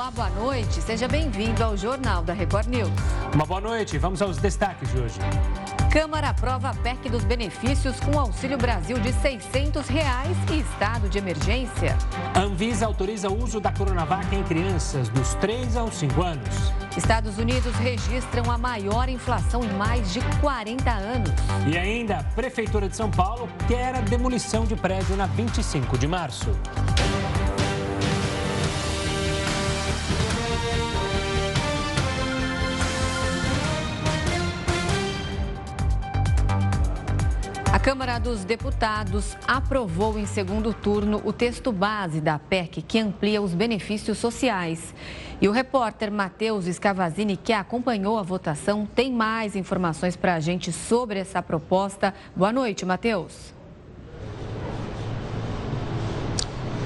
Olá, boa noite. Seja bem-vindo ao Jornal da Record News. Uma boa noite. Vamos aos destaques de hoje. Câmara aprova a PEC dos benefícios com Auxílio Brasil de 600 reais e estado de emergência. Anvisa autoriza o uso da Coronavac em crianças dos 3 aos 5 anos. Estados Unidos registram a maior inflação em mais de 40 anos. E ainda, a Prefeitura de São Paulo quer a demolição de prédio na 25 de março. Câmara dos Deputados aprovou em segundo turno o texto base da PEC que amplia os benefícios sociais. E o repórter Matheus Scavazini, que acompanhou a votação, tem mais informações para a gente sobre essa proposta. Boa noite, Matheus.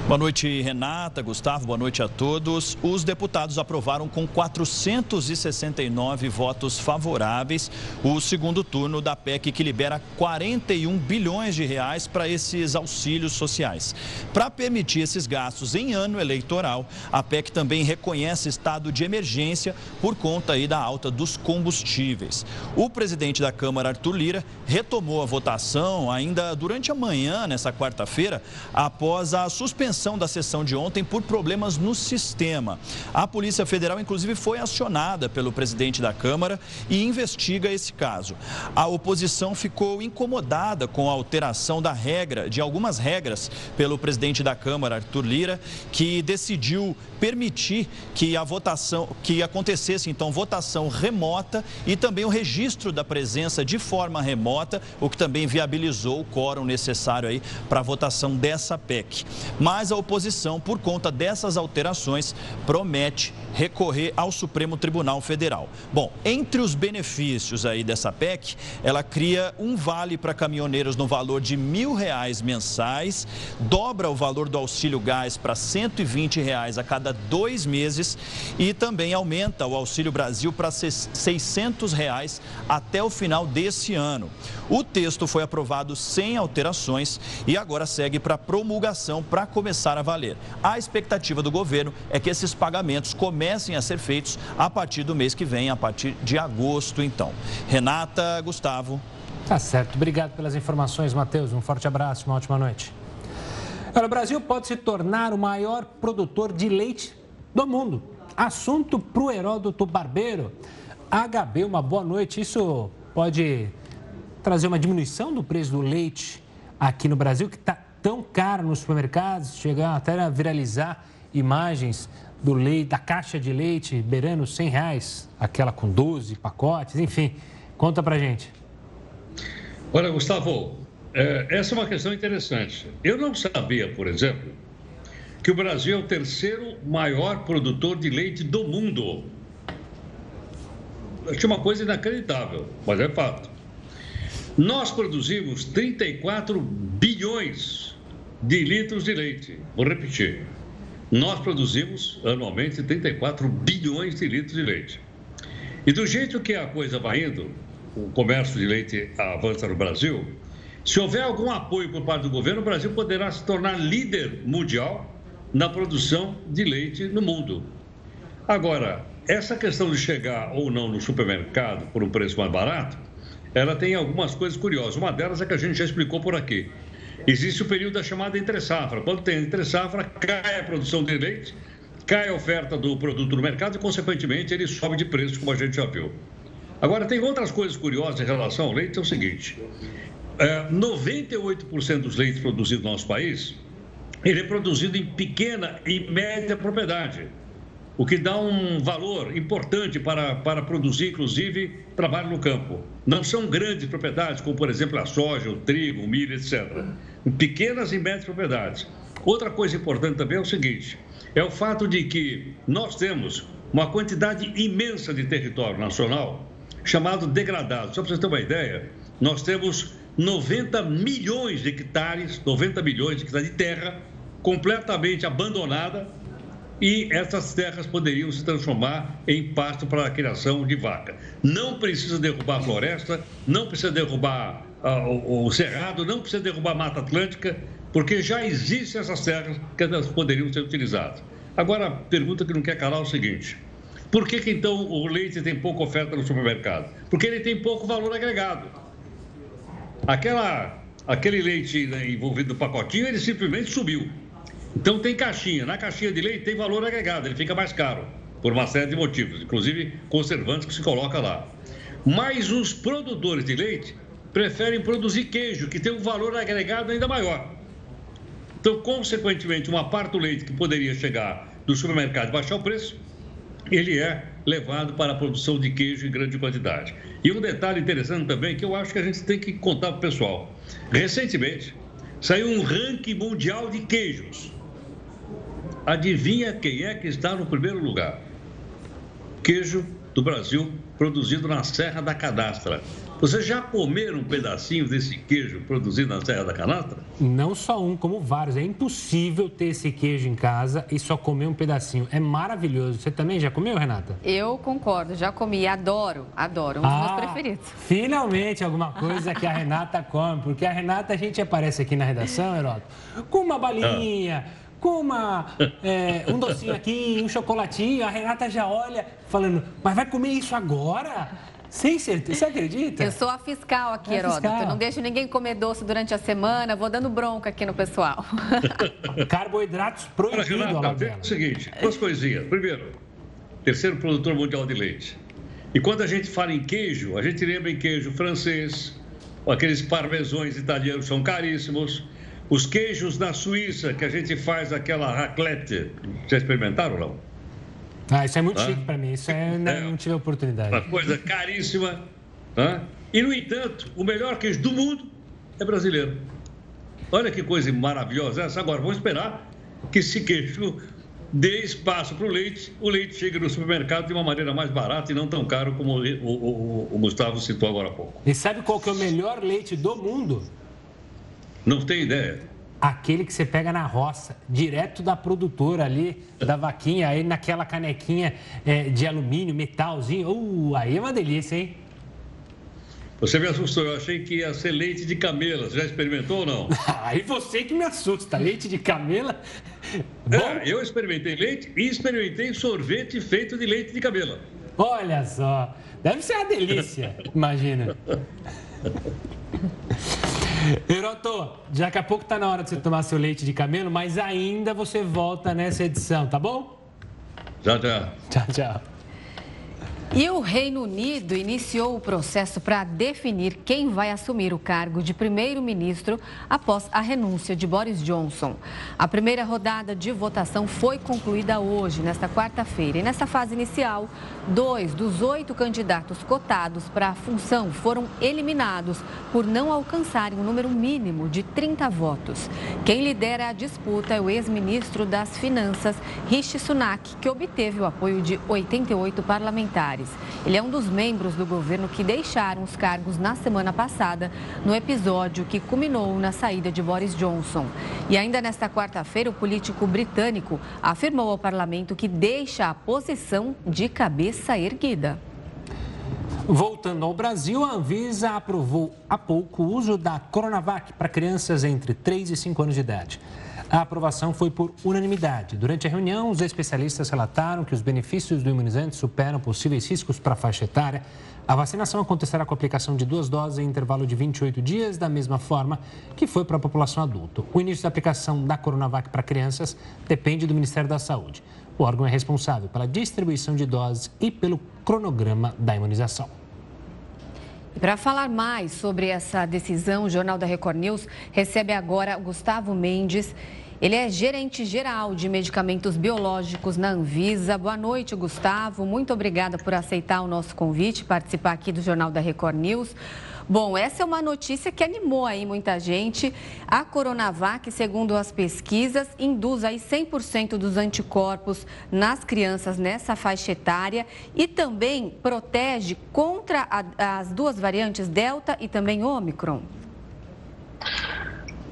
Boa noite, Renata, Gustavo, boa noite a todos. Os deputados aprovaram com 469 votos favoráveis o segundo turno da PEC que libera 41 bilhões de reais para esses auxílios sociais. Para permitir esses gastos em ano eleitoral, a PEC também reconhece estado de emergência por conta aí da alta dos combustíveis. O presidente da Câmara, Arthur Lira, retomou a votação ainda durante a manhã, nessa quarta-feira, após a suspensão suspensão da sessão de ontem por problemas no sistema. A Polícia Federal, inclusive, foi acionada pelo presidente da Câmara e investiga esse caso. A oposição ficou incomodada com a alteração da regra, de algumas regras, pelo presidente da Câmara, Arthur Lira, que decidiu permitir que a votação, que acontecesse então votação remota e também o registro da presença de forma remota, o que também viabilizou o quórum necessário aí para a votação dessa PEC. Mas mas a oposição, por conta dessas alterações, promete recorrer ao Supremo Tribunal Federal. Bom, entre os benefícios aí dessa PEC, ela cria um vale para caminhoneiros no valor de mil reais mensais, dobra o valor do auxílio gás para 120 reais a cada dois meses e também aumenta o Auxílio Brasil para 600 reais até o final desse ano. O texto foi aprovado sem alterações e agora segue para promulgação para começar a valer. A expectativa do governo é que esses pagamentos comecem a ser feitos a partir do mês que vem, a partir de agosto, então. Renata, Gustavo. Tá certo. Obrigado pelas informações, Matheus. Um forte abraço, uma ótima noite. o Brasil pode se tornar o maior produtor de leite do mundo. Assunto para o Heródoto Barbeiro. HB, uma boa noite. Isso pode trazer uma diminuição do preço do leite aqui no Brasil, que está tão caro nos supermercados, chegar até a viralizar imagens do leite, da caixa de leite beirando 100 reais, aquela com 12 pacotes, enfim. Conta pra gente. Olha, Gustavo, é, essa é uma questão interessante. Eu não sabia, por exemplo, que o Brasil é o terceiro maior produtor de leite do mundo. Achei uma coisa inacreditável, mas é fato. Nós produzimos 34 bilhões de litros de leite. Vou repetir. Nós produzimos anualmente 34 bilhões de litros de leite. E do jeito que a coisa vai indo, o comércio de leite avança no Brasil, se houver algum apoio por parte do governo, o Brasil poderá se tornar líder mundial na produção de leite no mundo. Agora, essa questão de chegar ou não no supermercado por um preço mais barato ela tem algumas coisas curiosas. Uma delas é que a gente já explicou por aqui. Existe o período da chamada entre-safra. Quando tem entre-safra, cai a produção de leite, cai a oferta do produto no mercado e, consequentemente, ele sobe de preço, como a gente já viu. Agora, tem outras coisas curiosas em relação ao leite, é o seguinte. É, 98% dos leites produzidos no nosso país, ele é produzido em pequena e média propriedade o que dá um valor importante para, para produzir, inclusive, trabalho no campo. Não são grandes propriedades, como, por exemplo, a soja, o trigo, o milho, etc. Pequenas e médias propriedades. Outra coisa importante também é o seguinte: é o fato de que nós temos uma quantidade imensa de território nacional chamado degradado. Só para vocês terem uma ideia, nós temos 90 milhões de hectares, 90 milhões de hectares de terra completamente abandonada e essas terras poderiam se transformar em pasto para a criação de vaca. Não precisa derrubar floresta, não precisa derrubar o, o, cerrado, não precisa derrubar a Mata Atlântica, porque já existem essas terras que elas poderiam ser utilizadas. Agora, a pergunta que não quer calar é o seguinte: por que, que então o leite tem pouca oferta no supermercado? Porque ele tem pouco valor agregado. Aquela, aquele leite né, envolvido no pacotinho, ele simplesmente subiu. Então tem caixinha. Na caixinha de leite tem valor agregado, ele fica mais caro, por uma série de motivos, inclusive conservantes que se coloca lá. Mas os produtores de leite preferem produzir queijo, que tem um valor agregado ainda maior. Então, consequentemente, uma parte do leite que poderia chegar do supermercado e baixar o preço, ele é levado para a produção de queijo em grande quantidade. E um detalhe interessante também que eu acho que a gente tem que contar para o pessoal. Recentemente, saiu um ranking mundial de queijos. Adivinha quem é que está no primeiro lugar? Queijo do Brasil produzido na Serra da Cadastra. Vocês já comeram um pedacinho desse queijo produzido na Serra da Canastra? Não só um, como vários. É impossível ter esse queijo em casa e só comer um pedacinho. É maravilhoso. Você também já comeu, Renata? Eu concordo, já comi. Adoro, adoro. Um ah, dos meus preferidos. Finalmente alguma coisa que a Renata come. Porque a Renata, a gente aparece aqui na redação, Heroto, com uma balinha. Ah com uma, é, um docinho aqui, um chocolatinho, a Renata já olha falando, mas vai comer isso agora? Sem certeza. Você acredita? Eu sou a fiscal aqui, é Heródoto. Fiscal. Eu não deixo ninguém comer doce durante a semana. Vou dando bronca aqui no pessoal. Carboidratos proibidos, Renata, é o seguinte, duas coisinhas. Primeiro, terceiro produtor mundial de leite. E quando a gente fala em queijo, a gente lembra em queijo francês, aqueles parmesões italianos são caríssimos. Os queijos na Suíça, que a gente faz aquela raclette. Já experimentaram ou não? Ah, isso é muito chique para mim. Isso é, não, é, não tive oportunidade. Uma coisa caríssima. Tá? E, no entanto, o melhor queijo do mundo é brasileiro. Olha que coisa maravilhosa essa. Agora, vamos esperar que esse queijo dê espaço para o leite, o leite chegue no supermercado de uma maneira mais barata e não tão caro como o, o, o, o Gustavo citou agora há pouco. E sabe qual que é o melhor leite do mundo? Não tem ideia aquele que você pega na roça, direto da produtora ali, da vaquinha, aí naquela canequinha é, de alumínio, metalzinho. Uh, aí é uma delícia, hein? Você me assustou, eu achei que ia ser leite de camela. Você já experimentou ou não? aí você que me assusta, leite de camela. É, eu experimentei leite e experimentei sorvete feito de leite de camela. Olha só, deve ser uma delícia, imagina. Heroto, daqui a pouco está na hora de você tomar seu leite de camelo, mas ainda você volta nessa edição, tá bom? Já, já. Tchau, tchau. E o Reino Unido iniciou o processo para definir quem vai assumir o cargo de primeiro-ministro após a renúncia de Boris Johnson. A primeira rodada de votação foi concluída hoje, nesta quarta-feira. E nessa fase inicial, dois dos oito candidatos cotados para a função foram eliminados por não alcançarem o um número mínimo de 30 votos. Quem lidera a disputa é o ex-ministro das Finanças, Rishi Sunak, que obteve o apoio de 88 parlamentares. Ele é um dos membros do governo que deixaram os cargos na semana passada, no episódio que culminou na saída de Boris Johnson. E ainda nesta quarta-feira, o político britânico afirmou ao parlamento que deixa a posição de cabeça erguida. Voltando ao Brasil, a Anvisa aprovou há pouco o uso da Coronavac para crianças entre 3 e 5 anos de idade. A aprovação foi por unanimidade. Durante a reunião, os especialistas relataram que os benefícios do imunizante superam possíveis riscos para a faixa etária. A vacinação acontecerá com a aplicação de duas doses em intervalo de 28 dias, da mesma forma que foi para a população adulta. O início da aplicação da Coronavac para crianças depende do Ministério da Saúde. O órgão é responsável pela distribuição de doses e pelo cronograma da imunização. Para falar mais sobre essa decisão, o Jornal da Record News recebe agora Gustavo Mendes. Ele é gerente geral de medicamentos biológicos na Anvisa. Boa noite, Gustavo. Muito obrigada por aceitar o nosso convite, participar aqui do Jornal da Record News. Bom, essa é uma notícia que animou aí muita gente. A Coronavac, segundo as pesquisas, induz aí 100% dos anticorpos nas crianças nessa faixa etária e também protege contra a, as duas variantes Delta e também Omicron.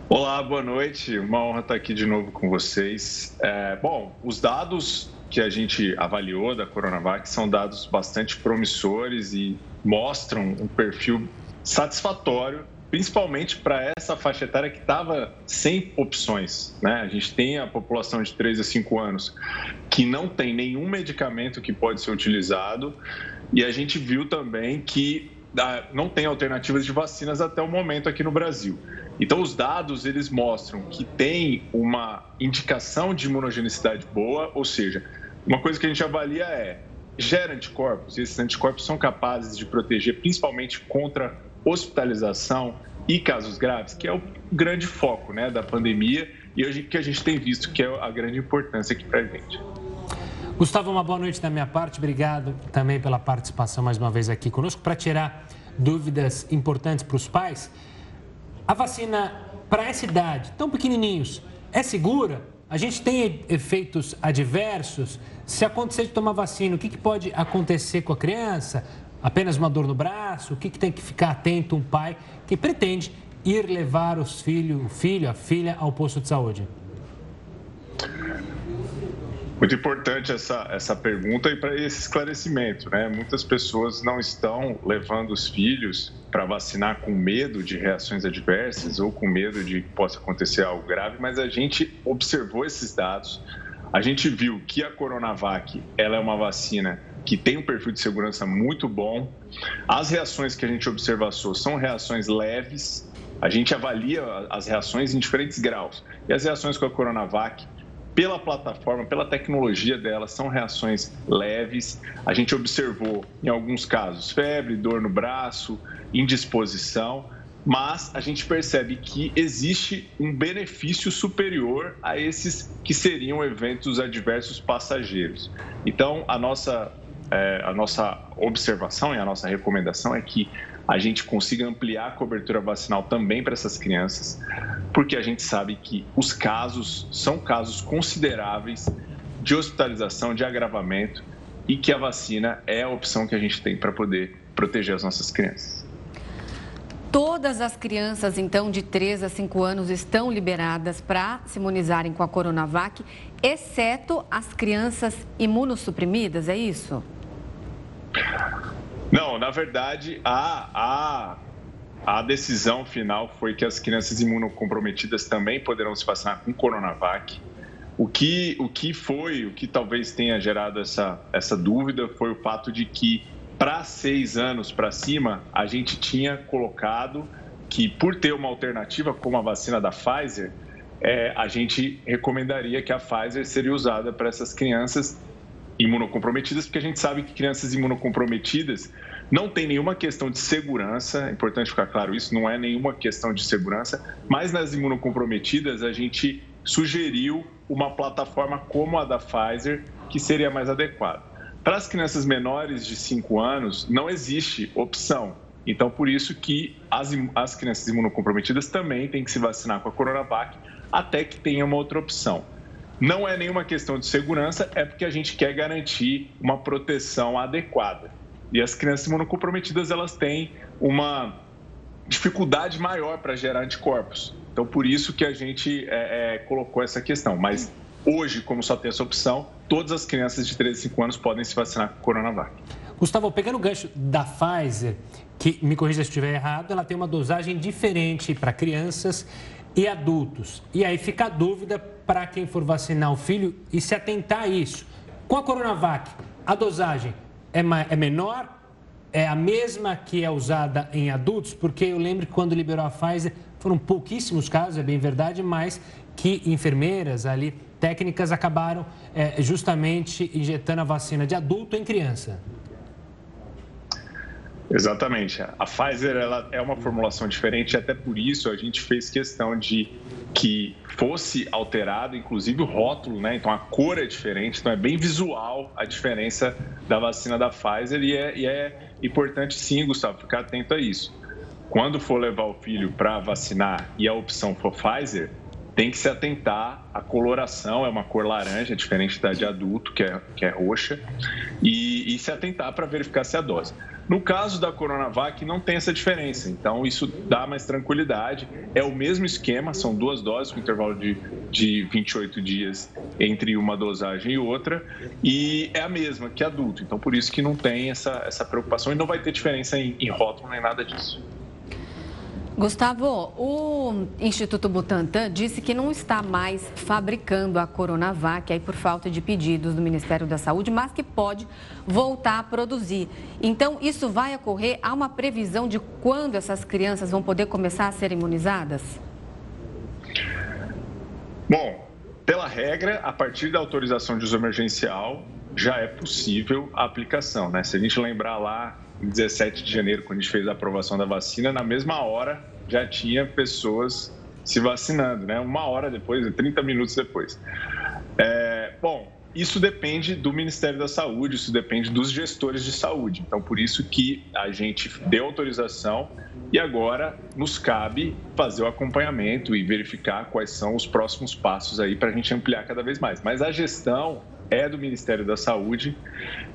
Olá, boa noite. Uma honra estar aqui de novo com vocês. É, bom, os dados que a gente avaliou da Coronavac são dados bastante promissores e mostram um perfil satisfatório principalmente para essa faixa etária que estava sem opções. Né? A gente tem a população de 3 a 5 anos que não tem nenhum medicamento que pode ser utilizado, e a gente viu também que ah, não tem alternativas de vacinas até o momento aqui no Brasil. Então, os dados eles mostram que tem uma indicação de imunogenicidade boa, ou seja, uma coisa que a gente avalia é gera anticorpos, e esses anticorpos são capazes de proteger principalmente contra hospitalização e casos graves, que é o grande foco né, da pandemia e hoje que a gente tem visto que é a grande importância aqui para a gente. Gustavo, uma boa noite da minha parte. Obrigado também pela participação mais uma vez aqui conosco. Para tirar dúvidas importantes para os pais, a vacina para essa idade, tão pequenininhos, é segura? A gente tem efeitos adversos? Se acontecer de tomar vacina, o que, que pode acontecer com a criança? Apenas uma dor no braço? O que, que tem que ficar atento um pai que pretende ir levar os filho, o filho, a filha ao posto de saúde? Muito importante essa, essa pergunta e para esse esclarecimento, né? Muitas pessoas não estão levando os filhos para vacinar com medo de reações adversas ou com medo de que possa acontecer algo grave, mas a gente observou esses dados, a gente viu que a Coronavac ela é uma vacina que tem um perfil de segurança muito bom. As reações que a gente observou são reações leves. A gente avalia as reações em diferentes graus. E as reações com a Coronavac pela plataforma, pela tecnologia dela, são reações leves. A gente observou, em alguns casos, febre, dor no braço, indisposição, mas a gente percebe que existe um benefício superior a esses que seriam eventos adversos passageiros. Então, a nossa, é, a nossa observação e a nossa recomendação é que a gente consiga ampliar a cobertura vacinal também para essas crianças, porque a gente sabe que os casos são casos consideráveis de hospitalização, de agravamento e que a vacina é a opção que a gente tem para poder proteger as nossas crianças. Todas as crianças, então, de 3 a 5 anos estão liberadas para se imunizarem com a Coronavac, exceto as crianças imunossuprimidas, é isso? Não, na verdade, a, a, a decisão final foi que as crianças imunocomprometidas também poderão se vacinar com Coronavac. O que, o que foi, o que talvez tenha gerado essa, essa dúvida foi o fato de que para seis anos para cima, a gente tinha colocado que, por ter uma alternativa como a vacina da Pfizer, é, a gente recomendaria que a Pfizer seria usada para essas crianças imunocomprometidas, porque a gente sabe que crianças imunocomprometidas não tem nenhuma questão de segurança, é importante ficar claro isso, não é nenhuma questão de segurança, mas nas imunocomprometidas a gente sugeriu uma plataforma como a da Pfizer, que seria mais adequada. Para as crianças menores de 5 anos, não existe opção. Então, por isso que as, as crianças imunocomprometidas também têm que se vacinar com a Coronavac até que tenha uma outra opção. Não é nenhuma questão de segurança, é porque a gente quer garantir uma proteção adequada. E as crianças imunocomprometidas, elas têm uma dificuldade maior para gerar anticorpos. Então, por isso que a gente é, é, colocou essa questão. Mas hoje, como só tem essa opção, todas as crianças de 13 a 5 anos podem se vacinar com Coronavac. Gustavo, pegando o gancho da Pfizer, que me corrija se estiver errado, ela tem uma dosagem diferente para crianças e adultos. E aí fica a dúvida para quem for vacinar o filho e se atentar a isso. Com a Coronavac, a dosagem é, é menor? É a mesma que é usada em adultos? Porque eu lembro que quando liberou a Pfizer, foram pouquíssimos casos, é bem verdade, mas que enfermeiras ali, técnicas, acabaram é, justamente injetando a vacina de adulto em criança. Exatamente. A Pfizer ela é uma formulação diferente, até por isso a gente fez questão de que fosse alterado, inclusive o rótulo, né? Então a cor é diferente, então é bem visual a diferença da vacina da Pfizer e é, e é importante sim, Gustavo, ficar atento a isso. Quando for levar o filho para vacinar e a opção for Pfizer, tem que se atentar à coloração, é uma cor laranja, diferente da de adulto, que é, que é roxa, e, e se atentar para verificar se é a dose. No caso da Coronavac, não tem essa diferença, então isso dá mais tranquilidade. É o mesmo esquema, são duas doses com intervalo de, de 28 dias entre uma dosagem e outra, e é a mesma que adulto, então por isso que não tem essa, essa preocupação e não vai ter diferença em, em rótulo nem nada disso. Gustavo, o Instituto Butantan disse que não está mais fabricando a Coronavac aí por falta de pedidos do Ministério da Saúde, mas que pode voltar a produzir. Então, isso vai ocorrer? Há uma previsão de quando essas crianças vão poder começar a ser imunizadas? Bom, pela regra, a partir da autorização de uso emergencial, já é possível a aplicação, né? Se a gente lembrar lá em 17 de janeiro, quando a gente fez a aprovação da vacina, na mesma hora já tinha pessoas se vacinando, né? Uma hora depois, 30 minutos depois. É, bom, isso depende do Ministério da Saúde, isso depende dos gestores de saúde. Então, por isso que a gente deu autorização e agora nos cabe fazer o acompanhamento e verificar quais são os próximos passos aí para a gente ampliar cada vez mais. Mas a gestão é do Ministério da Saúde.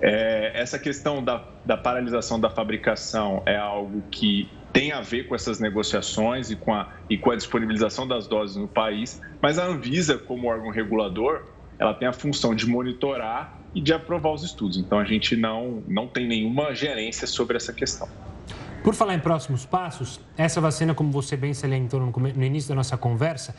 É, essa questão da, da paralisação da fabricação é algo que tem a ver com essas negociações e com, a, e com a disponibilização das doses no país, mas a Anvisa, como órgão regulador, ela tem a função de monitorar e de aprovar os estudos. Então, a gente não, não tem nenhuma gerência sobre essa questão. Por falar em próximos passos, essa vacina, como você bem salientou no início da nossa conversa,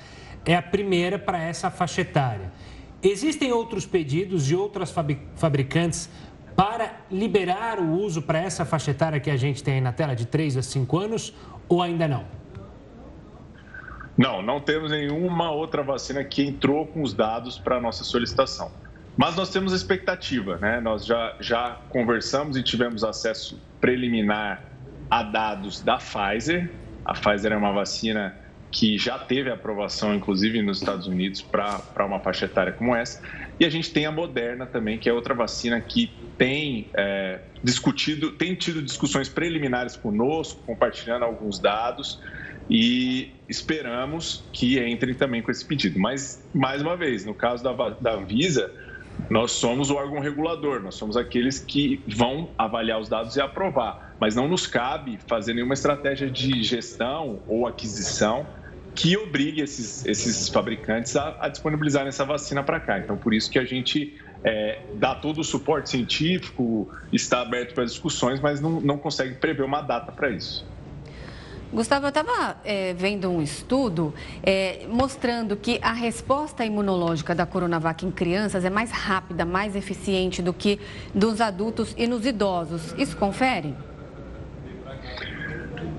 é a primeira para essa faixa etária. Existem outros pedidos de outras fabricantes para liberar o uso para essa faixa etária que a gente tem aí na tela, de 3 a 5 anos, ou ainda não? Não, não temos nenhuma outra vacina que entrou com os dados para a nossa solicitação. Mas nós temos expectativa, né? Nós já, já conversamos e tivemos acesso preliminar a dados da Pfizer. A Pfizer é uma vacina que já teve aprovação, inclusive nos Estados Unidos, para uma faixa etária como essa. E a gente tem a Moderna também, que é outra vacina que tem é, discutido, tem tido discussões preliminares conosco, compartilhando alguns dados e esperamos que entrem também com esse pedido. Mas, mais uma vez, no caso da, da Anvisa, nós somos o órgão regulador, nós somos aqueles que vão avaliar os dados e aprovar, mas não nos cabe fazer nenhuma estratégia de gestão ou aquisição que obrigue esses, esses fabricantes a, a disponibilizar essa vacina para cá. Então, por isso que a gente é, dá todo o suporte científico, está aberto para discussões, mas não, não consegue prever uma data para isso. Gustavo, eu estava é, vendo um estudo é, mostrando que a resposta imunológica da Coronavac em crianças é mais rápida, mais eficiente do que dos adultos e nos idosos. Isso confere?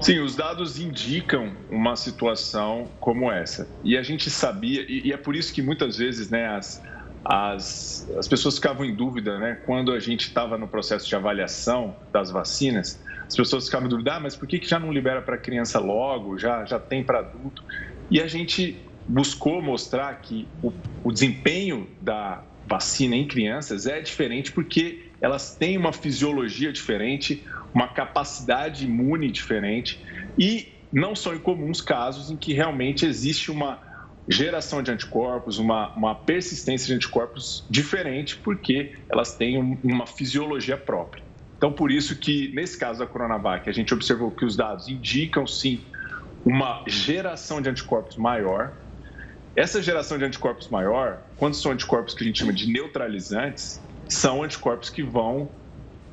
Sim, os dados indicam uma situação como essa. E a gente sabia, e, e é por isso que muitas vezes né, as, as, as pessoas ficavam em dúvida né, quando a gente estava no processo de avaliação das vacinas as pessoas ficavam em dúvida, ah, mas por que, que já não libera para criança logo, já, já tem para adulto? E a gente buscou mostrar que o, o desempenho da vacina em crianças é diferente porque elas têm uma fisiologia diferente, uma capacidade imune diferente e não são incomuns casos em que realmente existe uma geração de anticorpos, uma, uma persistência de anticorpos diferente, porque elas têm uma fisiologia própria. Então, por isso que, nesse caso da Coronavac, a gente observou que os dados indicam, sim, uma geração de anticorpos maior. Essa geração de anticorpos maior, quando são anticorpos que a gente chama de neutralizantes, são anticorpos que vão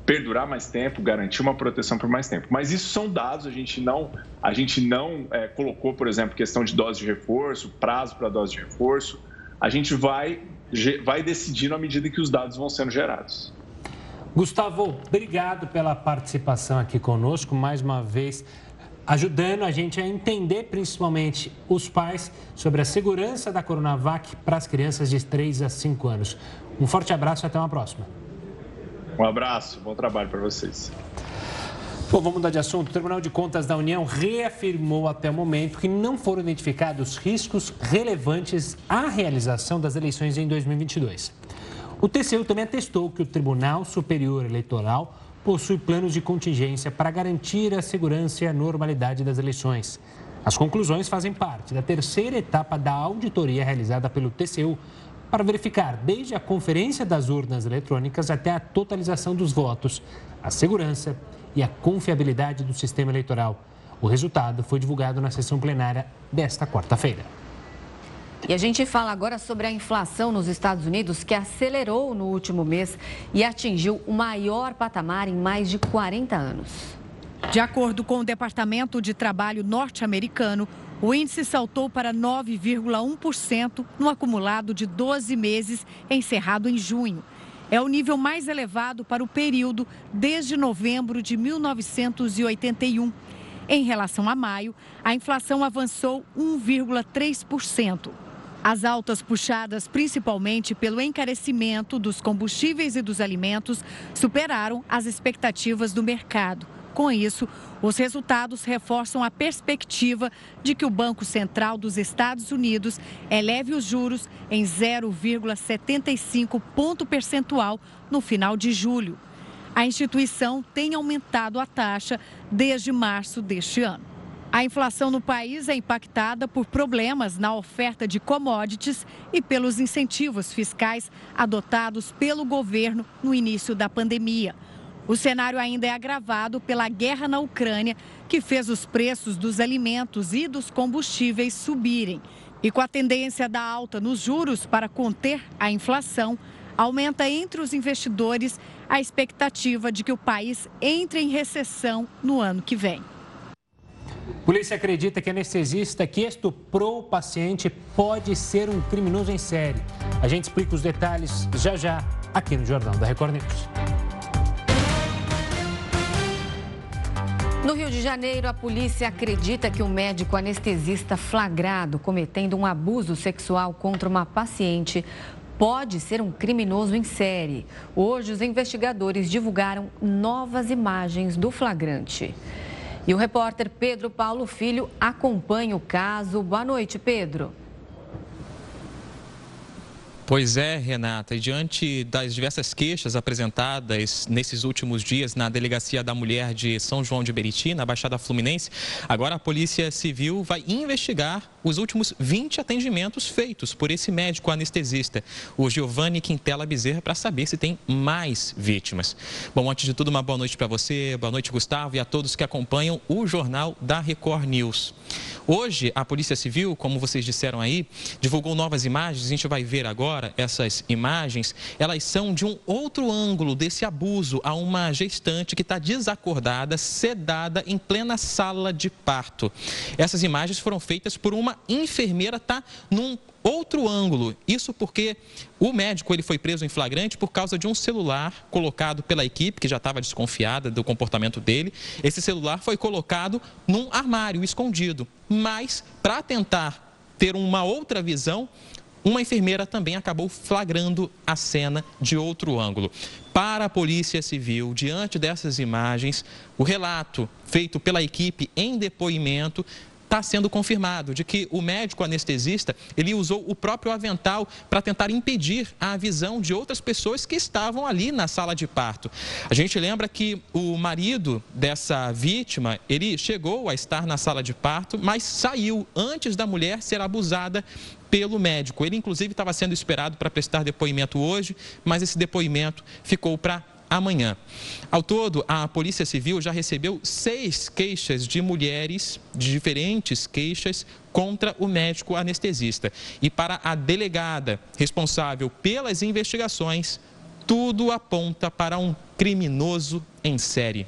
perdurar mais tempo, garantir uma proteção por mais tempo. Mas isso são dados, a gente não, a gente não é, colocou, por exemplo, questão de dose de reforço, prazo para dose de reforço. A gente vai, vai decidindo à medida que os dados vão sendo gerados. Gustavo, obrigado pela participação aqui conosco, mais uma vez, ajudando a gente a entender, principalmente os pais, sobre a segurança da Coronavac para as crianças de 3 a 5 anos. Um forte abraço e até uma próxima. Um abraço, bom trabalho para vocês. Bom, vamos mudar de assunto. O Tribunal de Contas da União reafirmou até o momento que não foram identificados riscos relevantes à realização das eleições em 2022. O TCU também atestou que o Tribunal Superior Eleitoral possui planos de contingência para garantir a segurança e a normalidade das eleições. As conclusões fazem parte da terceira etapa da auditoria realizada pelo TCU para verificar, desde a conferência das urnas eletrônicas até a totalização dos votos, a segurança e a confiabilidade do sistema eleitoral. O resultado foi divulgado na sessão plenária desta quarta-feira. E a gente fala agora sobre a inflação nos Estados Unidos, que acelerou no último mês e atingiu o maior patamar em mais de 40 anos. De acordo com o Departamento de Trabalho norte-americano, o índice saltou para 9,1% no acumulado de 12 meses, encerrado em junho. É o nível mais elevado para o período desde novembro de 1981. Em relação a maio, a inflação avançou 1,3%. As altas puxadas principalmente pelo encarecimento dos combustíveis e dos alimentos superaram as expectativas do mercado. Com isso, os resultados reforçam a perspectiva de que o Banco Central dos Estados Unidos eleve os juros em 0,75 ponto percentual no final de julho. A instituição tem aumentado a taxa desde março deste ano. A inflação no país é impactada por problemas na oferta de commodities e pelos incentivos fiscais adotados pelo governo no início da pandemia. O cenário ainda é agravado pela guerra na Ucrânia, que fez os preços dos alimentos e dos combustíveis subirem. E com a tendência da alta nos juros para conter a inflação, aumenta entre os investidores a expectativa de que o país entre em recessão no ano que vem. Polícia acredita que anestesista que estuprou o paciente pode ser um criminoso em série. A gente explica os detalhes já já aqui no Jornal da Record News. No Rio de Janeiro, a polícia acredita que o um médico anestesista flagrado cometendo um abuso sexual contra uma paciente pode ser um criminoso em série. Hoje, os investigadores divulgaram novas imagens do flagrante. E o repórter Pedro Paulo Filho acompanha o caso. Boa noite, Pedro. Pois é, Renata, e diante das diversas queixas apresentadas nesses últimos dias na Delegacia da Mulher de São João de Beriti, na Baixada Fluminense, agora a Polícia Civil vai investigar os últimos 20 atendimentos feitos por esse médico anestesista, o Giovanni Quintela Bezerra, para saber se tem mais vítimas. Bom, antes de tudo, uma boa noite para você, boa noite, Gustavo, e a todos que acompanham o Jornal da Record News. Hoje, a Polícia Civil, como vocês disseram aí, divulgou novas imagens, a gente vai ver agora agora, essas imagens, elas são de um outro ângulo desse abuso a uma gestante que está desacordada, sedada em plena sala de parto. Essas imagens foram feitas por uma enfermeira, tá num outro ângulo. Isso porque o médico ele foi preso em flagrante por causa de um celular colocado pela equipe, que já estava desconfiada do comportamento dele. Esse celular foi colocado num armário escondido. Mas, para tentar ter uma outra visão, uma enfermeira também acabou flagrando a cena de outro ângulo. Para a Polícia Civil, diante dessas imagens, o relato feito pela equipe em depoimento está sendo confirmado de que o médico anestesista ele usou o próprio avental para tentar impedir a visão de outras pessoas que estavam ali na sala de parto. A gente lembra que o marido dessa vítima ele chegou a estar na sala de parto, mas saiu antes da mulher ser abusada pelo médico. Ele, inclusive, estava sendo esperado para prestar depoimento hoje, mas esse depoimento ficou para amanhã. Ao todo, a Polícia Civil já recebeu seis queixas de mulheres, de diferentes queixas, contra o médico anestesista. E para a delegada responsável pelas investigações, tudo aponta para um criminoso em série.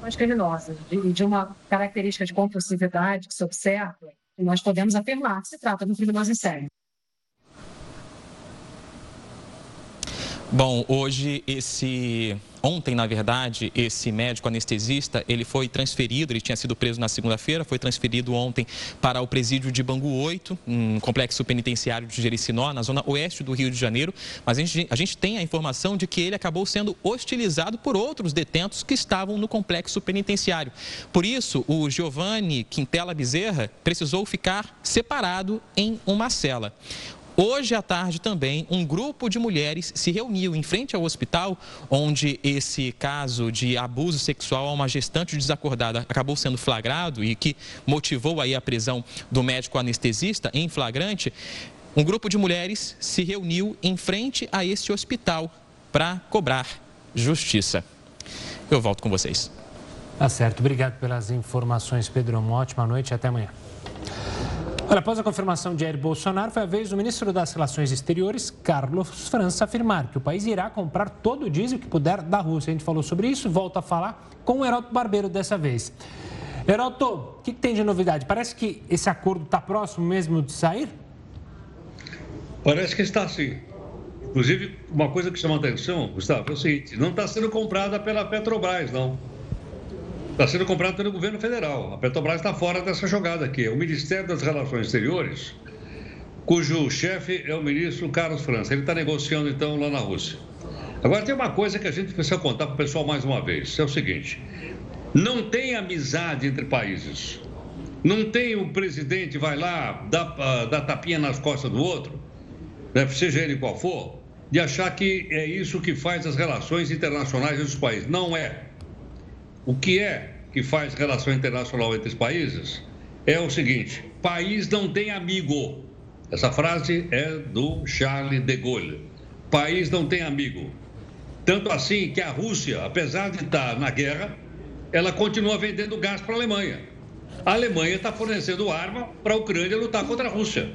Mais criminosa, de, uma característica de compulsividade que se observa, nós podemos afirmar que se trata de um criminoso em. Bom, hoje esse Ontem, na verdade, esse médico anestesista, ele foi transferido, ele tinha sido preso na segunda-feira, foi transferido ontem para o presídio de Bangu 8, um complexo penitenciário de Jericinó, na zona oeste do Rio de Janeiro. Mas a gente, a gente tem a informação de que ele acabou sendo hostilizado por outros detentos que estavam no complexo penitenciário. Por isso, o Giovanni Quintela Bezerra precisou ficar separado em uma cela. Hoje à tarde também, um grupo de mulheres se reuniu em frente ao hospital, onde esse caso de abuso sexual a uma gestante desacordada acabou sendo flagrado e que motivou aí a prisão do médico anestesista em flagrante. Um grupo de mulheres se reuniu em frente a este hospital para cobrar justiça. Eu volto com vocês. Tá certo. Obrigado pelas informações, Pedro. Uma ótima noite e até amanhã. Olha, após a confirmação de Jair Bolsonaro, foi a vez do ministro das Relações Exteriores, Carlos França, afirmar que o país irá comprar todo o diesel que puder da Rússia. A gente falou sobre isso, volta a falar com o Heroto Barbeiro dessa vez. Heroto, o que tem de novidade? Parece que esse acordo está próximo mesmo de sair? Parece que está sim. Inclusive, uma coisa que chama atenção, Gustavo, é o seguinte: não está sendo comprada pela Petrobras, não está sendo comprado pelo governo federal. A Petrobras está fora dessa jogada aqui. O Ministério das Relações Exteriores, cujo chefe é o ministro Carlos França. Ele está negociando, então, lá na Rússia. Agora, tem uma coisa que a gente precisa contar para o pessoal mais uma vez: é o seguinte. Não tem amizade entre países. Não tem o um presidente vai lá, dá, uh, dá tapinha nas costas do outro, né, seja ele qual for, de achar que é isso que faz as relações internacionais entre os países. Não é. O que é que faz relação internacional entre os países é o seguinte: país não tem amigo. Essa frase é do Charles de Gaulle. País não tem amigo. Tanto assim que a Rússia, apesar de estar na guerra, ela continua vendendo gás para a Alemanha. A Alemanha está fornecendo arma para a Ucrânia lutar contra a Rússia.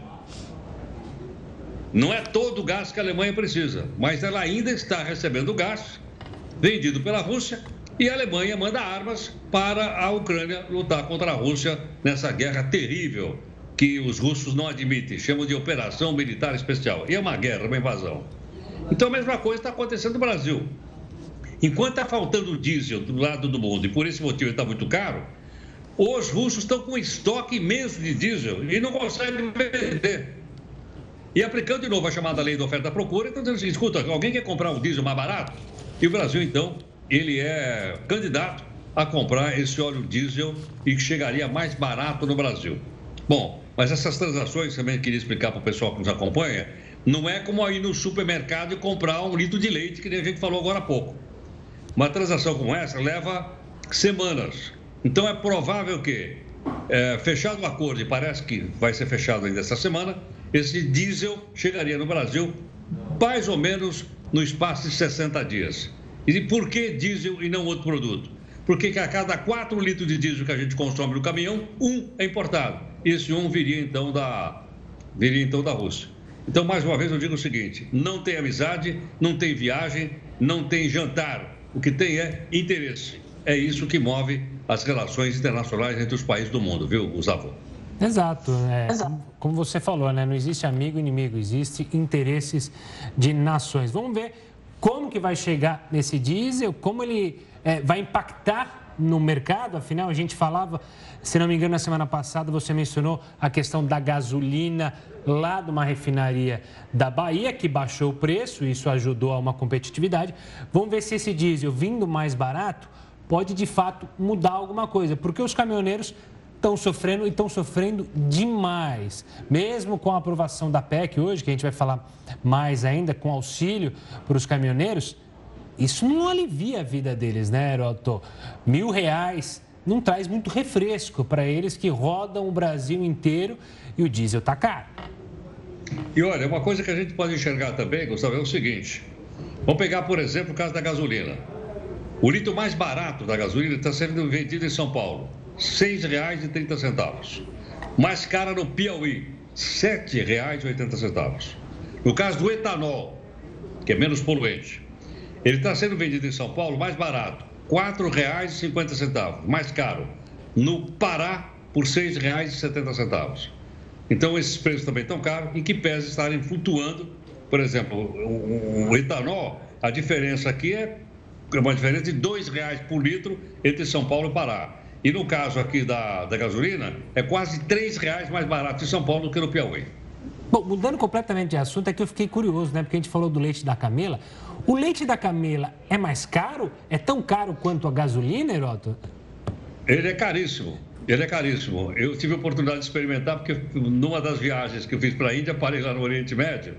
Não é todo o gás que a Alemanha precisa, mas ela ainda está recebendo gás vendido pela Rússia e a Alemanha manda armas para a Ucrânia lutar contra a Rússia nessa guerra terrível que os russos não admitem, chamam de operação militar especial. E é uma guerra, uma invasão. Então a mesma coisa está acontecendo no Brasil. Enquanto está faltando diesel do lado do mundo e por esse motivo está muito caro, os russos estão com estoque imenso de diesel e não conseguem vender. E aplicando de novo a chamada lei da oferta e procura, então dizendo assim, escuta, alguém quer comprar um diesel mais barato? E o Brasil, então, ele é candidato a comprar esse óleo diesel e que chegaria mais barato no Brasil. Bom, mas essas transações também queria explicar para o pessoal que nos acompanha, não é como ir no supermercado e comprar um litro de leite, que nem a gente falou agora há pouco. Uma transação como essa leva semanas. Então é provável que, é, fechado o acordo, e parece que vai ser fechado ainda essa semana, esse diesel chegaria no Brasil mais ou menos no espaço de 60 dias. E por que diesel e não outro produto? Porque a cada 4 litros de diesel que a gente consome no caminhão, um é importado. Esse um viria então da, viria então da Rússia. Então, mais uma vez, eu digo o seguinte: não tem amizade, não tem viagem, não tem jantar. O que tem é interesse. É isso que move as relações internacionais entre os países do mundo, viu, Gustavo? Exato. É, Exato. Como você falou, né? não existe amigo e inimigo, existe interesses de nações. Vamos ver como que vai chegar nesse diesel, como ele é, vai impactar no mercado, afinal a gente falava, se não me engano, na semana passada você mencionou a questão da gasolina lá de uma refinaria da Bahia, que baixou o preço, isso ajudou a uma competitividade. Vamos ver se esse diesel vindo mais barato pode de fato mudar alguma coisa, porque os caminhoneiros estão sofrendo e estão sofrendo demais. Mesmo com a aprovação da PEC hoje, que a gente vai falar mais ainda, com auxílio para os caminhoneiros, isso não alivia a vida deles, né, Heroto? Mil reais não traz muito refresco para eles que rodam o Brasil inteiro e o diesel está caro. E olha, uma coisa que a gente pode enxergar também, Gustavo, é o seguinte. Vamos pegar, por exemplo, o caso da gasolina. O litro mais barato da gasolina está sendo vendido em São Paulo. R$ 6,30. Mais cara no Piauí, R$ 7,80. No caso do etanol, que é menos poluente, ele está sendo vendido em São Paulo mais barato, R$ 4,50. Mais caro, no Pará, por R$ 6,70. Então, esses preços também estão caros e que pese estarem flutuando. Por exemplo, o, o etanol, a diferença aqui é uma diferença de R$ 2,00 por litro entre São Paulo e Pará. E no caso aqui da, da gasolina, é quase R$ reais mais barato em São Paulo do que no Piauí. Bom, mudando completamente de assunto, é que eu fiquei curioso, né? Porque a gente falou do leite da camela. O leite da camela é mais caro? É tão caro quanto a gasolina, Heroto? Ele é caríssimo. Ele é caríssimo. Eu tive a oportunidade de experimentar, porque numa das viagens que eu fiz para a Índia, parei lá no Oriente Médio,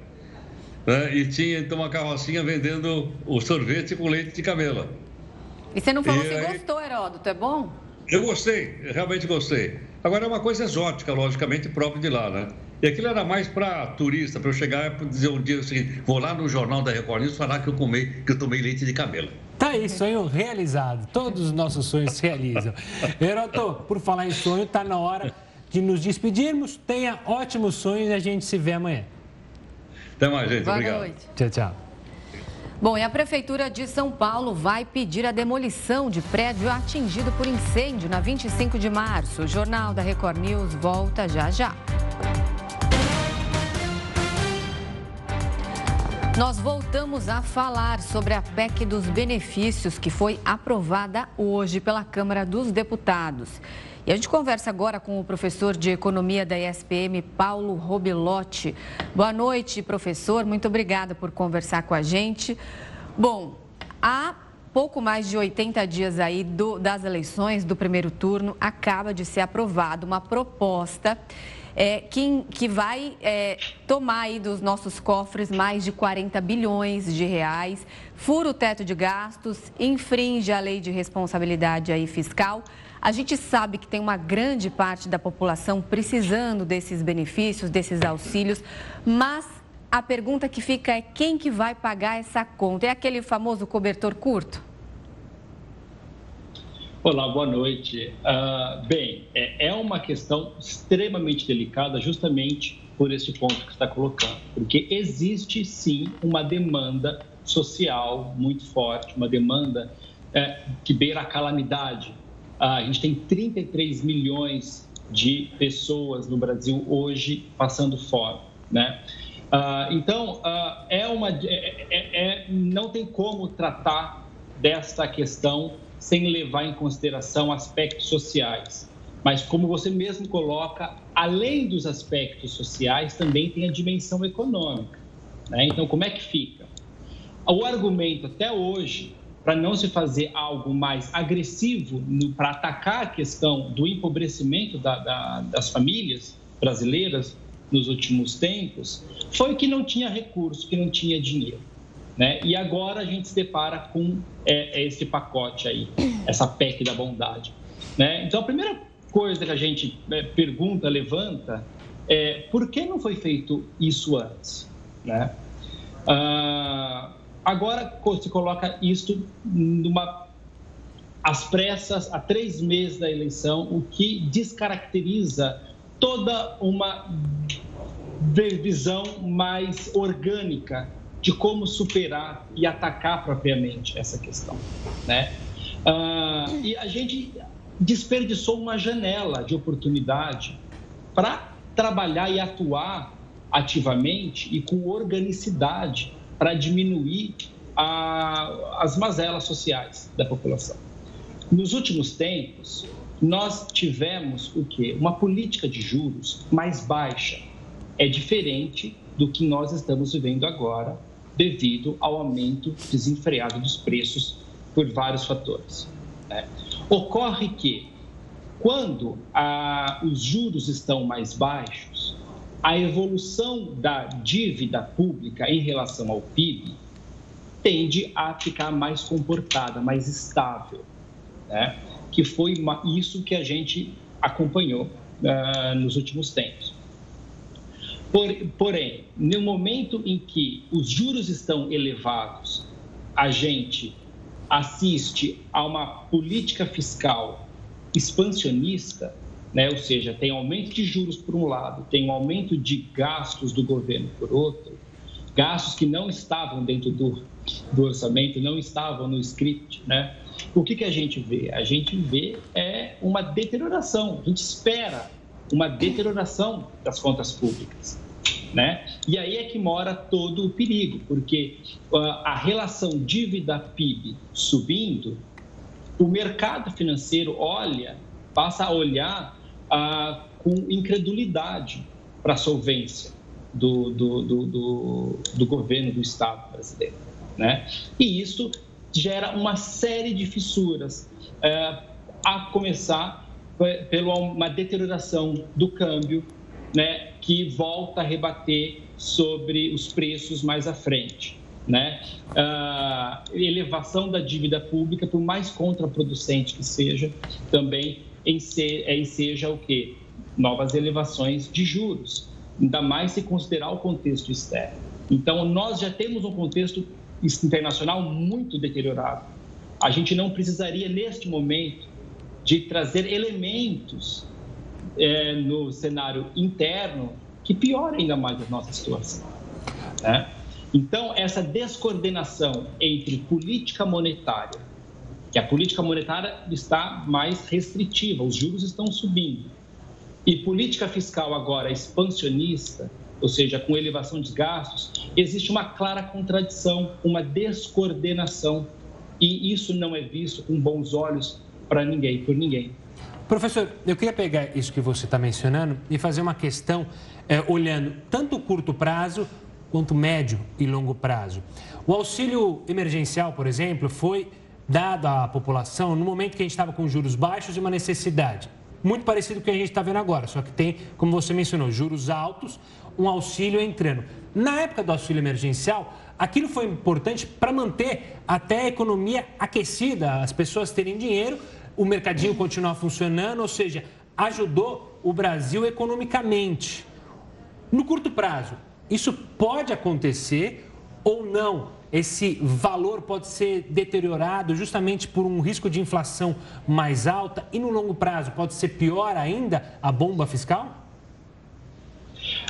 né? e tinha então uma carrocinha vendendo o sorvete com leite de camela. E você não falou e se aí... gostou, Heródoto, é bom? Eu gostei, realmente gostei. Agora é uma coisa exótica, logicamente, própria de lá, né? E aquilo era mais para turista, para eu chegar e dizer um dia assim, vou lá no jornal da Record News falar que eu comei, que eu tomei leite de camelo. Tá aí, sonho realizado. Todos os nossos sonhos se realizam. Heroto, por falar em sonho, tá na hora de nos despedirmos. Tenha ótimos sonhos e a gente se vê amanhã. Até mais, gente. Boa Obrigado. noite. Tchau, tchau. Bom, e a Prefeitura de São Paulo vai pedir a demolição de prédio atingido por incêndio na 25 de março. O Jornal da Record News volta já já. Nós voltamos a falar sobre a PEC dos benefícios que foi aprovada hoje pela Câmara dos Deputados. E a gente conversa agora com o professor de Economia da ESPM, Paulo Robilotti. Boa noite, professor. Muito obrigada por conversar com a gente. Bom, há pouco mais de 80 dias aí do, das eleições do primeiro turno, acaba de ser aprovada uma proposta é, que, que vai é, tomar aí dos nossos cofres mais de 40 bilhões de reais, fura o teto de gastos, infringe a lei de responsabilidade aí fiscal. A gente sabe que tem uma grande parte da população precisando desses benefícios, desses auxílios, mas a pergunta que fica é quem que vai pagar essa conta? É aquele famoso cobertor curto? Olá, boa noite. Uh, bem, é, é, uma questão extremamente delicada, justamente por esse ponto que está colocando, porque existe sim uma demanda social muito forte, uma demanda é, que beira a calamidade. Uh, a gente tem 33 milhões de pessoas no Brasil hoje passando fome, né? Uh, então, é uma, é, é, é, não tem como tratar dessa questão sem levar em consideração aspectos sociais. Mas, como você mesmo coloca, além dos aspectos sociais, também tem a dimensão econômica. Né? Então, como é que fica? O argumento até hoje para não se fazer algo mais agressivo para atacar a questão do empobrecimento da, da, das famílias brasileiras nos últimos tempos foi que não tinha recurso, que não tinha dinheiro. Né? E agora a gente se depara com é, é esse pacote aí, essa PEC da bondade. Né? Então, a primeira coisa que a gente é, pergunta, levanta, é por que não foi feito isso antes? Né? Ah, agora se coloca isto numa às pressas, a três meses da eleição, o que descaracteriza toda uma visão mais orgânica de como superar e atacar propriamente essa questão, né? Ah, e a gente desperdiçou uma janela de oportunidade para trabalhar e atuar ativamente e com organicidade para diminuir a, as mazelas sociais da população. Nos últimos tempos, nós tivemos o quê? Uma política de juros mais baixa. É diferente do que nós estamos vivendo agora, devido ao aumento desenfreado dos preços por vários fatores. Né? Ocorre que, quando a, os juros estão mais baixos, a evolução da dívida pública em relação ao PIB tende a ficar mais comportada, mais estável, né? que foi uma, isso que a gente acompanhou uh, nos últimos tempos. Por, porém, no momento em que os juros estão elevados, a gente assiste a uma política fiscal expansionista, né? ou seja, tem aumento de juros por um lado, tem um aumento de gastos do governo por outro, gastos que não estavam dentro do, do orçamento, não estavam no script, né? O que, que a gente vê? A gente vê é uma deterioração, a gente espera uma deterioração das contas públicas. Né? E aí é que mora todo o perigo, porque uh, a relação dívida-PIB subindo, o mercado financeiro olha, passa a olhar uh, com incredulidade para a solvência do, do, do, do, governo do Estado brasileiro. Né? E isso gera uma série de fissuras, uh, a começar pela uma deterioração do câmbio, né, que volta a rebater sobre os preços mais à frente. Né? Uh, elevação da dívida pública, por mais contraproducente que seja, também seja o quê? Novas elevações de juros, ainda mais se considerar o contexto externo. Então, nós já temos um contexto internacional muito deteriorado. A gente não precisaria, neste momento, de trazer elementos é, no cenário interno que piora ainda mais a nossa situação. Né? Então, essa descoordenação entre política monetária, que a política monetária está mais restritiva, os juros estão subindo, e política fiscal agora expansionista, ou seja, com elevação de gastos, existe uma clara contradição, uma descoordenação, e isso não é visto com bons olhos para ninguém, por ninguém. Professor, eu queria pegar isso que você está mencionando e fazer uma questão é, olhando tanto o curto prazo quanto médio e longo prazo. O auxílio emergencial, por exemplo, foi dado à população no momento que a gente estava com juros baixos e uma necessidade. Muito parecido com o que a gente está vendo agora, só que tem, como você mencionou, juros altos, um auxílio entrando. Na época do auxílio emergencial, aquilo foi importante para manter até a economia aquecida, as pessoas terem dinheiro o mercadinho continuar funcionando, ou seja, ajudou o Brasil economicamente. No curto prazo, isso pode acontecer ou não? Esse valor pode ser deteriorado justamente por um risco de inflação mais alta e no longo prazo pode ser pior ainda a bomba fiscal?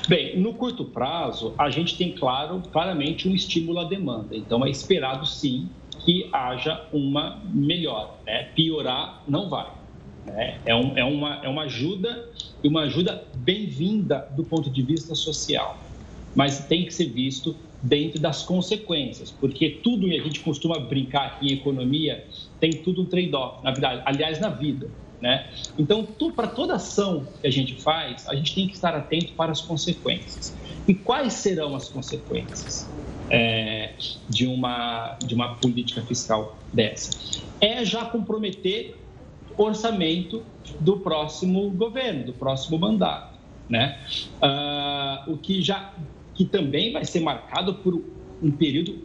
Bem, no curto prazo, a gente tem claro, claramente um estímulo à demanda. Então, é esperado sim que haja uma melhora. Né? Piorar não vai. Né? É, um, é, uma, é uma ajuda e uma ajuda bem-vinda do ponto de vista social, mas tem que ser visto dentro das consequências, porque tudo, e a gente costuma brincar aqui em economia, tem tudo um trade-off, na verdade, aliás, na vida. Né? Então, para toda ação que a gente faz, a gente tem que estar atento para as consequências. E quais serão as consequências? é, de, uma, de uma política fiscal dessa. É já comprometer orçamento do próximo governo, do próximo mandato. Né? Uh, o que já que também vai ser marcado por um período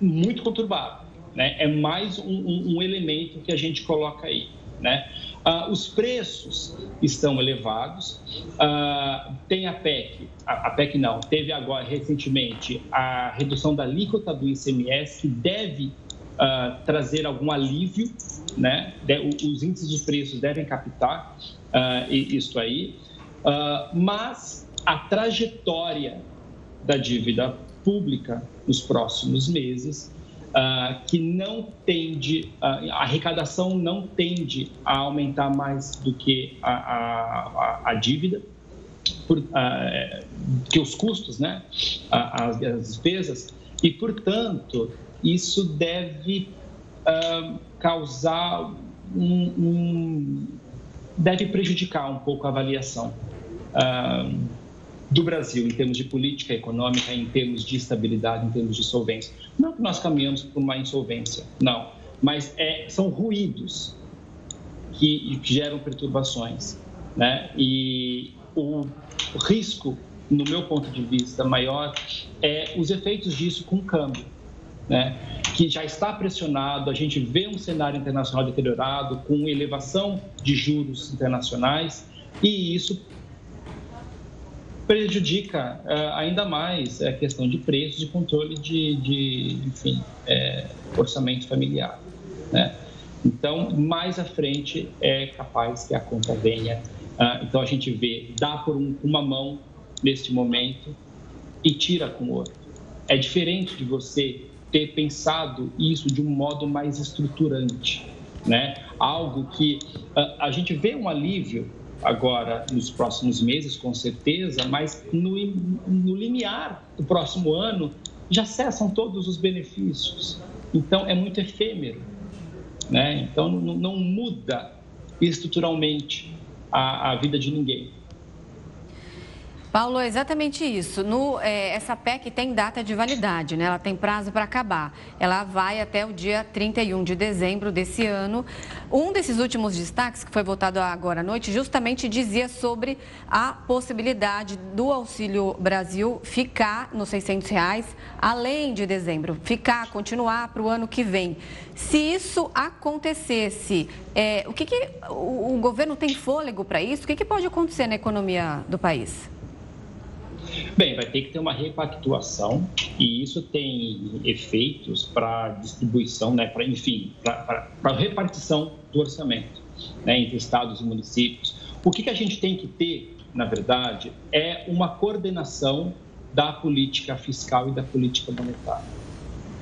muito conturbado. Né? É mais um, um, um elemento que a gente coloca aí. Né? Uh, os preços estão elevados. Uh, tem a PEC, a, a, PEC não, teve agora recentemente a redução da alíquota do ICMS, que deve uh, trazer algum alívio, né? De, os índices de preços devem captar isso aí. mas a trajetória da dívida pública nos próximos meses uh, que não tende, uh, a arrecadação não tende a aumentar mais do que a, a, a dívida, por, uh, que os custos, né, as, as despesas, e, portanto, isso deve causar um, um, deve prejudicar um pouco a avaliação do Brasil em termos de política econômica, em termos de estabilidade, em termos de solvência. Não que nós caminhamos por uma insolvência, não, mas é, são ruídos que, que geram perturbações, né? E o risco, no meu ponto de vista, maior é os efeitos disso com o câmbio, né? Que já está pressionado, a gente vê um cenário internacional deteriorado, com elevação de juros internacionais, e isso prejudica uh, ainda mais a questão de preços e controle de, de enfim, é, orçamento familiar. Né? Então, mais à frente é capaz que a conta venha. Uh, então, a gente vê, dá por um, uma mão neste momento e tira com outra. É diferente de você ter pensado isso de um modo mais estruturante, né? Algo que uh, a gente vê um alívio agora nos próximos meses, com certeza, mas no, no limiar do próximo ano já cessam todos os benefícios. Então, é muito efêmero. Né? Então, não, não muda estruturalmente a, a vida de ninguém. Paulo, é exatamente isso. No, é, essa PEC tem data de validade, né? ela tem prazo para acabar. Ela vai até o dia 31 de dezembro desse ano. Um desses últimos destaques, que foi votado agora à noite, justamente dizia sobre a possibilidade do Auxílio Brasil ficar nos 600 reais, além de dezembro, ficar, continuar para o ano que vem. Se isso acontecesse, é, o que, que o, o, governo tem fôlego para isso? O que, que pode acontecer na economia do país? Bem, vai ter que ter uma repactuação e isso tem efeitos para distribuição, né, para enfim, para repartição do orçamento né, entre estados e municípios. O que, que a gente tem que ter, na verdade, é uma coordenação da política fiscal e da política monetária.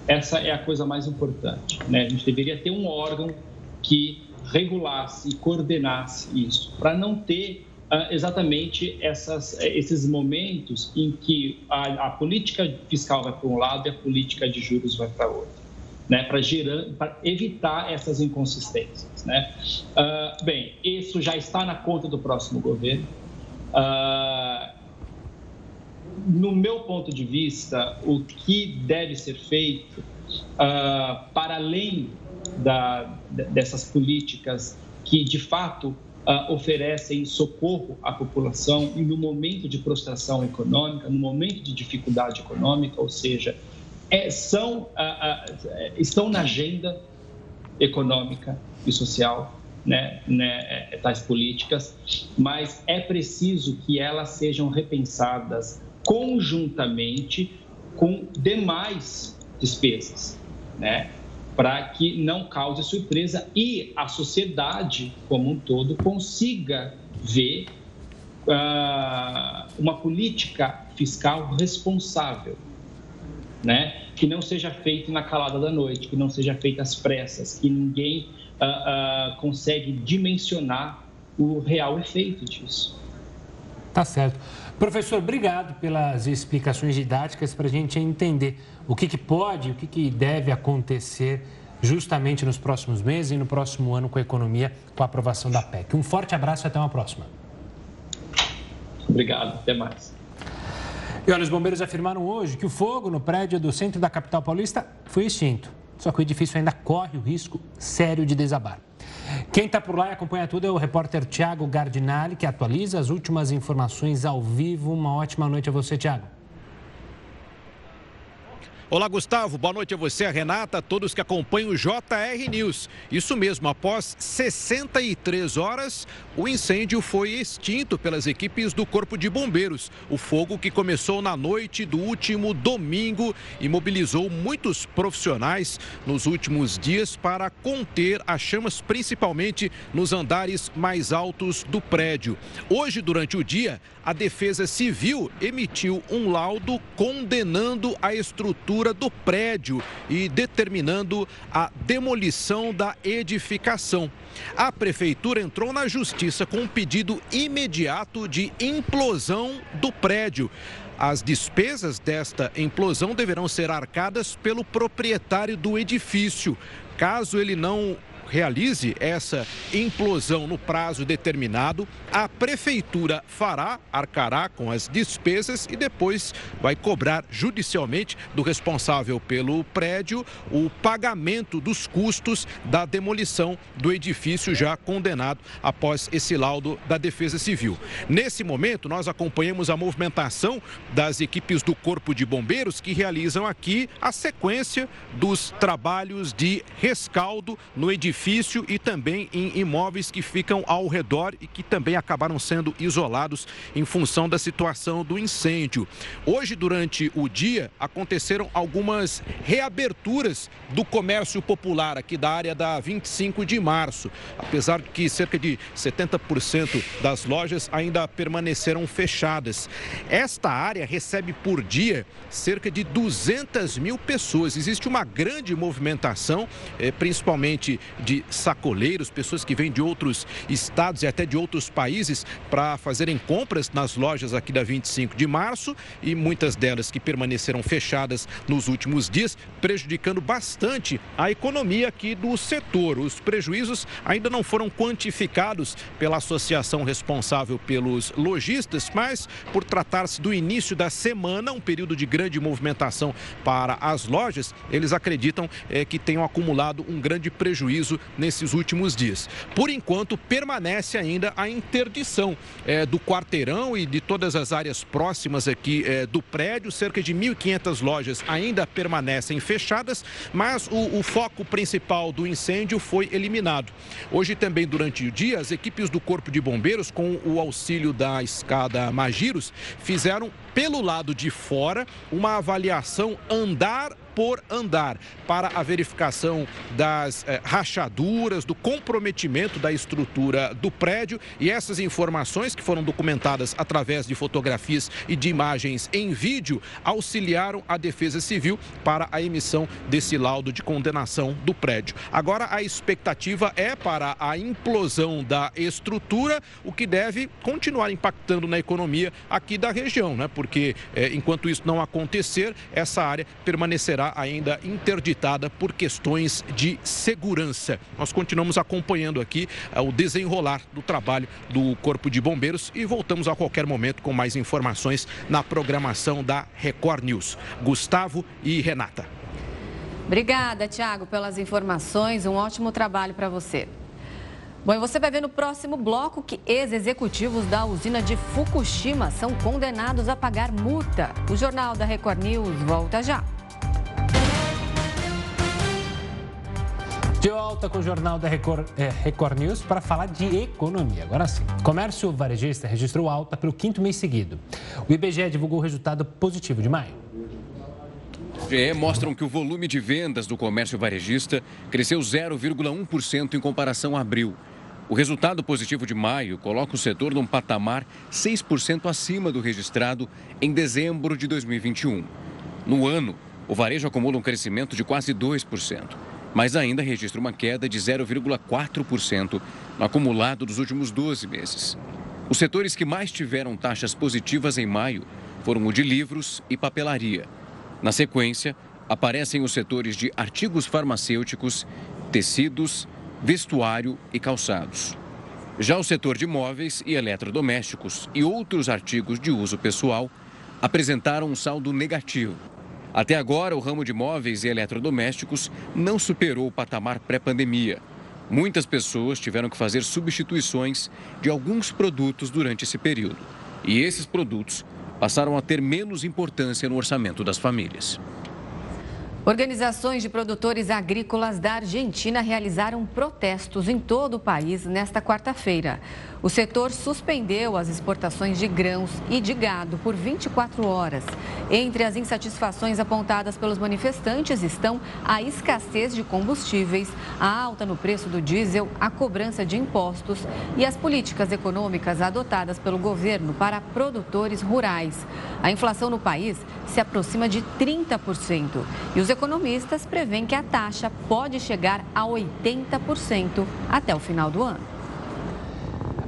Essa é a coisa mais importante. Né? A gente deveria ter um órgão que regulasse e coordenasse isso, para não ter exatamente essas, esses momentos em que a, a política fiscal vai para um lado e a política de juros vai para outro né, para evitar essas inconsistências. Né? Uh, bem, isso já está na conta do próximo governo. Uh, no meu ponto de vista, o que deve ser feito, uh, para além da, dessas políticas que, de fato, Uh, oferecem socorro à população e no momento de prostração econômica, no momento de dificuldade econômica, ou seja, é, são, ah, estão na agenda econômica e social, né, né, é, tais políticas, mas é preciso que elas sejam repensadas conjuntamente com demais despesas, né, para que não cause surpresa e a sociedade como um todo consiga ver uh, uma política fiscal responsável, né? que não seja feito na calada da noite, que não seja feito às pressas, que ninguém uh, uh, consegue dimensionar o real efeito disso. Tá certo. Professor, obrigado pelas explicações didáticas para a gente entender o que, que pode, o que, que deve acontecer justamente nos próximos meses e no próximo ano com a economia, com a aprovação da PEC. Um forte abraço e até uma próxima. Obrigado, até mais. E olha, os bombeiros afirmaram hoje que o fogo no prédio do centro da capital paulista foi extinto. Só que o edifício ainda corre o risco sério de desabar. Quem está por lá e acompanha tudo é o repórter Tiago Gardinali, que atualiza as últimas informações ao vivo. Uma ótima noite a você, Tiago. Olá, Gustavo. Boa noite a você, a Renata, a todos que acompanham o JR News. Isso mesmo, após 63 horas, o incêndio foi extinto pelas equipes do Corpo de Bombeiros. O fogo que começou na noite do último domingo e mobilizou muitos profissionais nos últimos dias para conter as chamas, principalmente nos andares mais altos do prédio. Hoje, durante o dia, a Defesa Civil emitiu um laudo condenando a estrutura do prédio e determinando a demolição da edificação. A prefeitura entrou na justiça com um pedido imediato de implosão do prédio. As despesas desta implosão deverão ser arcadas pelo proprietário do edifício. Caso ele não realize essa implosão no prazo determinado, a prefeitura fará, arcará com as despesas e depois vai cobrar judicialmente do responsável pelo prédio o pagamento dos custos da demolição do edifício já condenado após esse laudo da Defesa Civil. Nesse momento, nós acompanhamos a movimentação das equipes do Corpo de Bombeiros que realizam aqui a sequência dos trabalhos de rescaldo no edifício edifício e também em imóveis que ficam ao redor e que também acabaram sendo isolados em função da situação do incêndio. Hoje, durante o dia, aconteceram algumas reaberturas do comércio popular aqui da área da 25 de março, apesar de que cerca de 70% das lojas ainda permaneceram fechadas. Esta área recebe por dia cerca de 200 mil pessoas. Existe uma grande movimentação, eh, principalmente de de sacoleiros, pessoas que vêm de outros estados e até de outros países para fazerem compras nas lojas aqui da 25 de março e muitas delas que permaneceram fechadas nos últimos dias, prejudicando bastante a economia aqui do setor. Os prejuízos ainda não foram quantificados pela associação responsável pelos lojistas, mas por tratar-se do início da semana, um período de grande movimentação para as lojas, eles acreditam é, que tenham acumulado um grande prejuízo nesses últimos dias. Por enquanto, permanece ainda a interdição é, do quarteirão e de todas as áreas próximas aqui é, do prédio. Cerca de 1.500 lojas ainda permanecem fechadas, mas o, o foco principal do incêndio foi eliminado. Hoje também, durante o dia, as equipes do Corpo de Bombeiros, com o auxílio da escada Magiros, fizeram pelo lado de fora uma avaliação andar por andar para a verificação das eh, rachaduras, do comprometimento da estrutura do prédio e essas informações que foram documentadas através de fotografias e de imagens em vídeo auxiliaram a Defesa Civil para a emissão desse laudo de condenação do prédio. Agora a expectativa é para a implosão da estrutura, o que deve continuar impactando na economia aqui da região, né? Porque eh, enquanto isso não acontecer, essa área permanecerá ainda interditada por questões de segurança. Nós continuamos acompanhando aqui eh, o desenrolar do trabalho do Corpo de Bombeiros e voltamos a qualquer momento com mais informações na programação da Record News. Gustavo e Renata. Obrigada, Tiago, pelas informações. Um ótimo trabalho para você. Bom, e você vai ver no próximo bloco que ex-executivos da usina de Fukushima são condenados a pagar multa. O Jornal da Record News volta já. De volta com o Jornal da Record, é, Record News para falar de economia. Agora sim. Comércio varejista registrou alta pelo quinto mês seguido. O IBGE divulgou o resultado positivo de maio. GE mostram que o volume de vendas do comércio varejista cresceu 0,1% em comparação a abril. O resultado positivo de maio coloca o setor num patamar 6% acima do registrado em dezembro de 2021. No ano, o varejo acumula um crescimento de quase 2%, mas ainda registra uma queda de 0,4% no acumulado dos últimos 12 meses. Os setores que mais tiveram taxas positivas em maio foram o de livros e papelaria. Na sequência, aparecem os setores de artigos farmacêuticos, tecidos, vestuário e calçados. Já o setor de móveis e eletrodomésticos e outros artigos de uso pessoal apresentaram um saldo negativo. Até agora, o ramo de móveis e eletrodomésticos não superou o patamar pré-pandemia. Muitas pessoas tiveram que fazer substituições de alguns produtos durante esse período. E esses produtos passaram a ter menos importância no orçamento das famílias. Organizações de produtores agrícolas da Argentina realizaram protestos em todo o país nesta quarta-feira. O setor suspendeu as exportações de grãos e de gado por 24 horas. Entre as insatisfações apontadas pelos manifestantes estão a escassez de combustíveis, a alta no preço do diesel, a cobrança de impostos e as políticas econômicas adotadas pelo governo para produtores rurais. A inflação no país se aproxima de 30% e os economistas prevêem que a taxa pode chegar a 80% até o final do ano.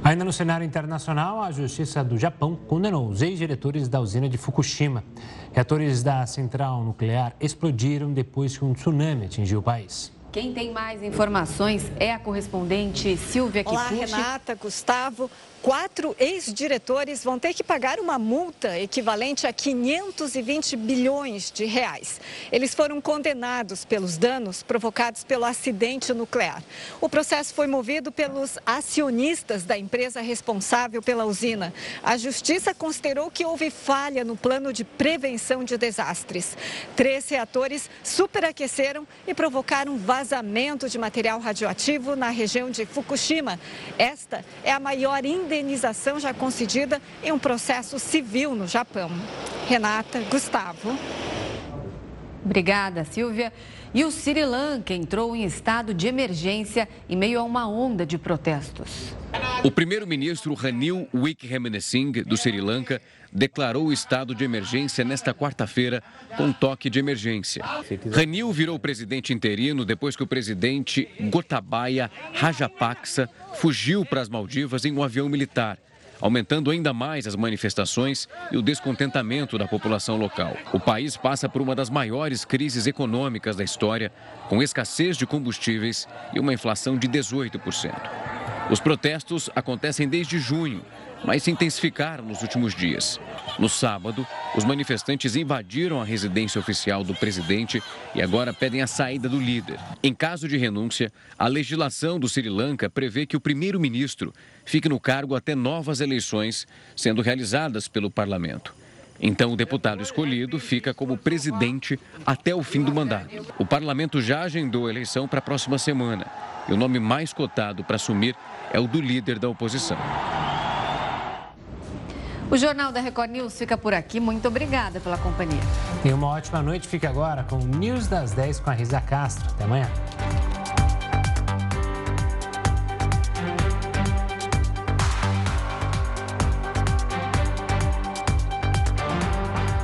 Ainda no cenário internacional, a Justiça do Japão condenou os ex-diretores da usina de Fukushima. Reatores da central nuclear explodiram depois que um tsunami atingiu o país. Quem tem mais informações é a correspondente Silvia Kikuchi. Olá, Renata, Gustavo quatro ex-diretores vão ter que pagar uma multa equivalente a 520 bilhões de reais. Eles foram condenados pelos danos provocados pelo acidente nuclear. O processo foi movido pelos acionistas da empresa responsável pela usina. A justiça considerou que houve falha no plano de prevenção de desastres. Três reatores superaqueceram e provocaram vazamento de material radioativo na região de Fukushima. Esta é a maior indenização já concedida em um processo civil no Japão. Renata, Gustavo. Obrigada, Silvia. E o Sri Lanka entrou em estado de emergência em meio a uma onda de protestos. O primeiro-ministro Ranil Wickremesinghe, do Sri Lanka, declarou o estado de emergência nesta quarta-feira com toque de emergência. Ranil virou presidente interino depois que o presidente Gotabaya Rajapaksa fugiu para as Maldivas em um avião militar aumentando ainda mais as manifestações e o descontentamento da população local. O país passa por uma das maiores crises econômicas da história, com escassez de combustíveis e uma inflação de 18%. Os protestos acontecem desde junho, mas se intensificaram nos últimos dias. No sábado, os manifestantes invadiram a residência oficial do presidente e agora pedem a saída do líder. Em caso de renúncia, a legislação do Sri Lanka prevê que o primeiro-ministro fique no cargo até novas eleições sendo realizadas pelo parlamento. Então, o deputado escolhido fica como presidente até o fim do mandato. O parlamento já agendou a eleição para a próxima semana e o nome mais cotado para assumir é o do líder da oposição. O Jornal da Record News fica por aqui. Muito obrigada pela companhia. Tenha uma ótima noite. Fique agora com o News das 10 com a Risa Castro. Até amanhã.